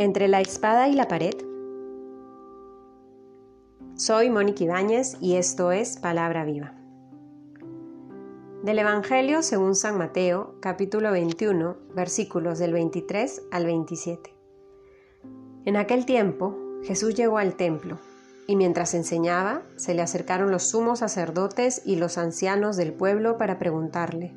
Entre la espada y la pared. Soy Mónica Ibáñez y esto es Palabra Viva. Del Evangelio según San Mateo, capítulo 21, versículos del 23 al 27. En aquel tiempo, Jesús llegó al templo, y mientras enseñaba, se le acercaron los sumos sacerdotes y los ancianos del pueblo para preguntarle,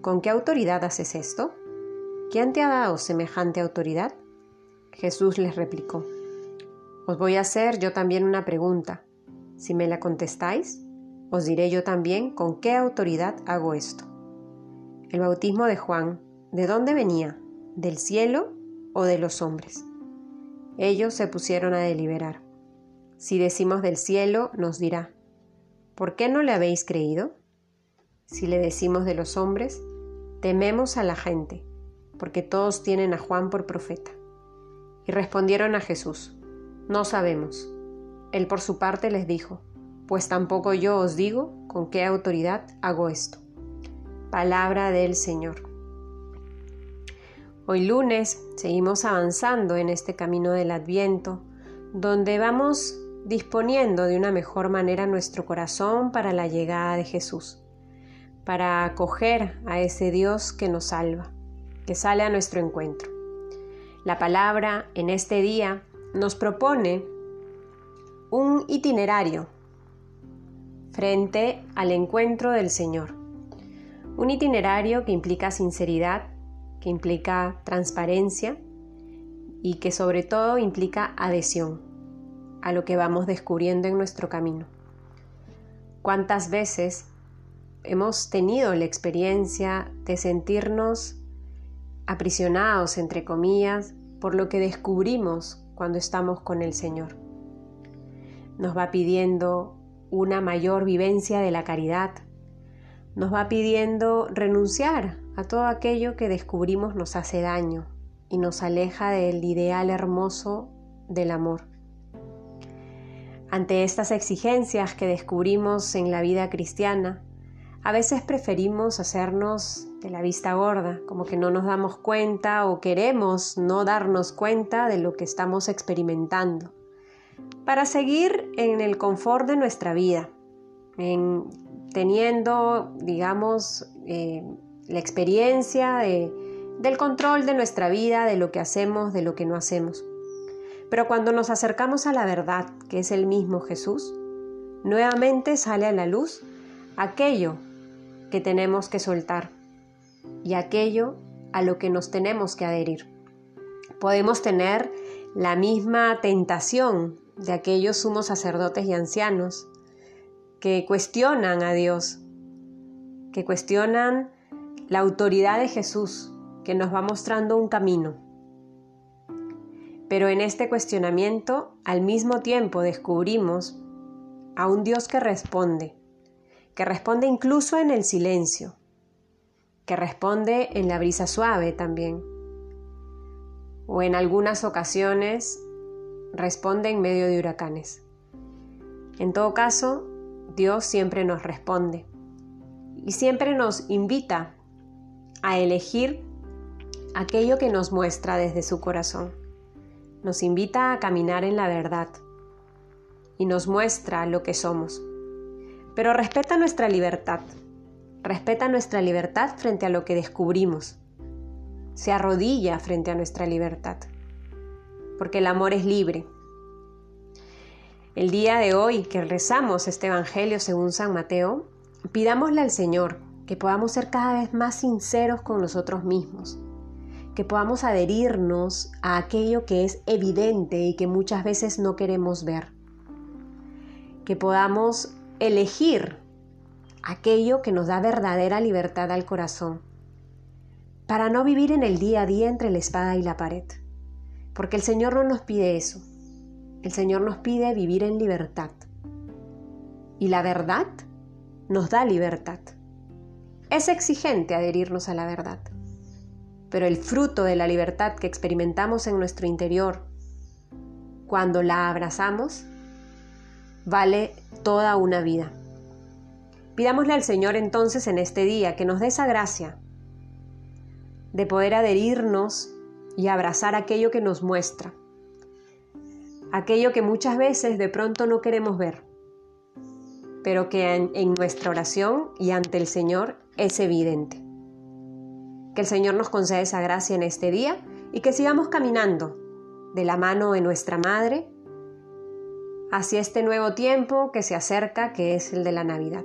¿con qué autoridad haces esto? ¿Quién te ha dado semejante autoridad? Jesús les replicó, Os voy a hacer yo también una pregunta. Si me la contestáis, os diré yo también con qué autoridad hago esto. El bautismo de Juan, ¿de dónde venía? ¿Del cielo o de los hombres? Ellos se pusieron a deliberar. Si decimos del cielo, nos dirá, ¿por qué no le habéis creído? Si le decimos de los hombres, tememos a la gente, porque todos tienen a Juan por profeta. Y respondieron a Jesús, No sabemos. Él por su parte les dijo, Pues tampoco yo os digo con qué autoridad hago esto. Palabra del Señor. Hoy lunes seguimos avanzando en este camino del Adviento, donde vamos disponiendo de una mejor manera nuestro corazón para la llegada de Jesús, para acoger a ese Dios que nos salva, que sale a nuestro encuentro. La palabra en este día nos propone un itinerario frente al encuentro del Señor. Un itinerario que implica sinceridad, que implica transparencia y que sobre todo implica adhesión a lo que vamos descubriendo en nuestro camino. ¿Cuántas veces hemos tenido la experiencia de sentirnos aprisionados, entre comillas, por lo que descubrimos cuando estamos con el Señor. Nos va pidiendo una mayor vivencia de la caridad, nos va pidiendo renunciar a todo aquello que descubrimos nos hace daño y nos aleja del ideal hermoso del amor. Ante estas exigencias que descubrimos en la vida cristiana, a veces preferimos hacernos de la vista gorda, como que no nos damos cuenta o queremos no darnos cuenta de lo que estamos experimentando, para seguir en el confort de nuestra vida, en, teniendo, digamos, eh, la experiencia del control de nuestra vida, de lo que hacemos, de lo que no hacemos. Pero cuando nos acercamos a la verdad, que es el mismo Jesús, nuevamente sale a la luz aquello que tenemos que soltar y aquello a lo que nos tenemos que adherir. Podemos tener la misma tentación de aquellos sumos sacerdotes y ancianos que cuestionan a Dios, que cuestionan la autoridad de Jesús, que nos va mostrando un camino. Pero en este cuestionamiento, al mismo tiempo descubrimos a un Dios que responde, que responde incluso en el silencio, que responde en la brisa suave también, o en algunas ocasiones responde en medio de huracanes. En todo caso, Dios siempre nos responde y siempre nos invita a elegir aquello que nos muestra desde su corazón. Nos invita a caminar en la verdad y nos muestra lo que somos pero respeta nuestra libertad. Respeta nuestra libertad frente a lo que descubrimos. Se arrodilla frente a nuestra libertad. Porque el amor es libre. El día de hoy que rezamos este Evangelio según San Mateo, pidámosle al Señor que podamos ser cada vez más sinceros con nosotros mismos, que podamos adherirnos a aquello que es evidente y que muchas veces no queremos ver, que podamos elegir aquello que nos da verdadera libertad al corazón, para no vivir en el día a día entre la espada y la pared, porque el Señor no nos pide eso, el Señor nos pide vivir en libertad, y la verdad nos da libertad. Es exigente adherirnos a la verdad, pero el fruto de la libertad que experimentamos en nuestro interior, cuando la abrazamos, vale toda una vida. Pidámosle al Señor entonces en este día que nos dé esa gracia de poder adherirnos y abrazar aquello que nos muestra, aquello que muchas veces de pronto no queremos ver, pero que en, nuestra oración y ante el Señor es evidente. Que el Señor nos conceda esa gracia en este día y que sigamos caminando de la mano de nuestra Madre hacia este nuevo tiempo que se acerca, que es el de la Navidad.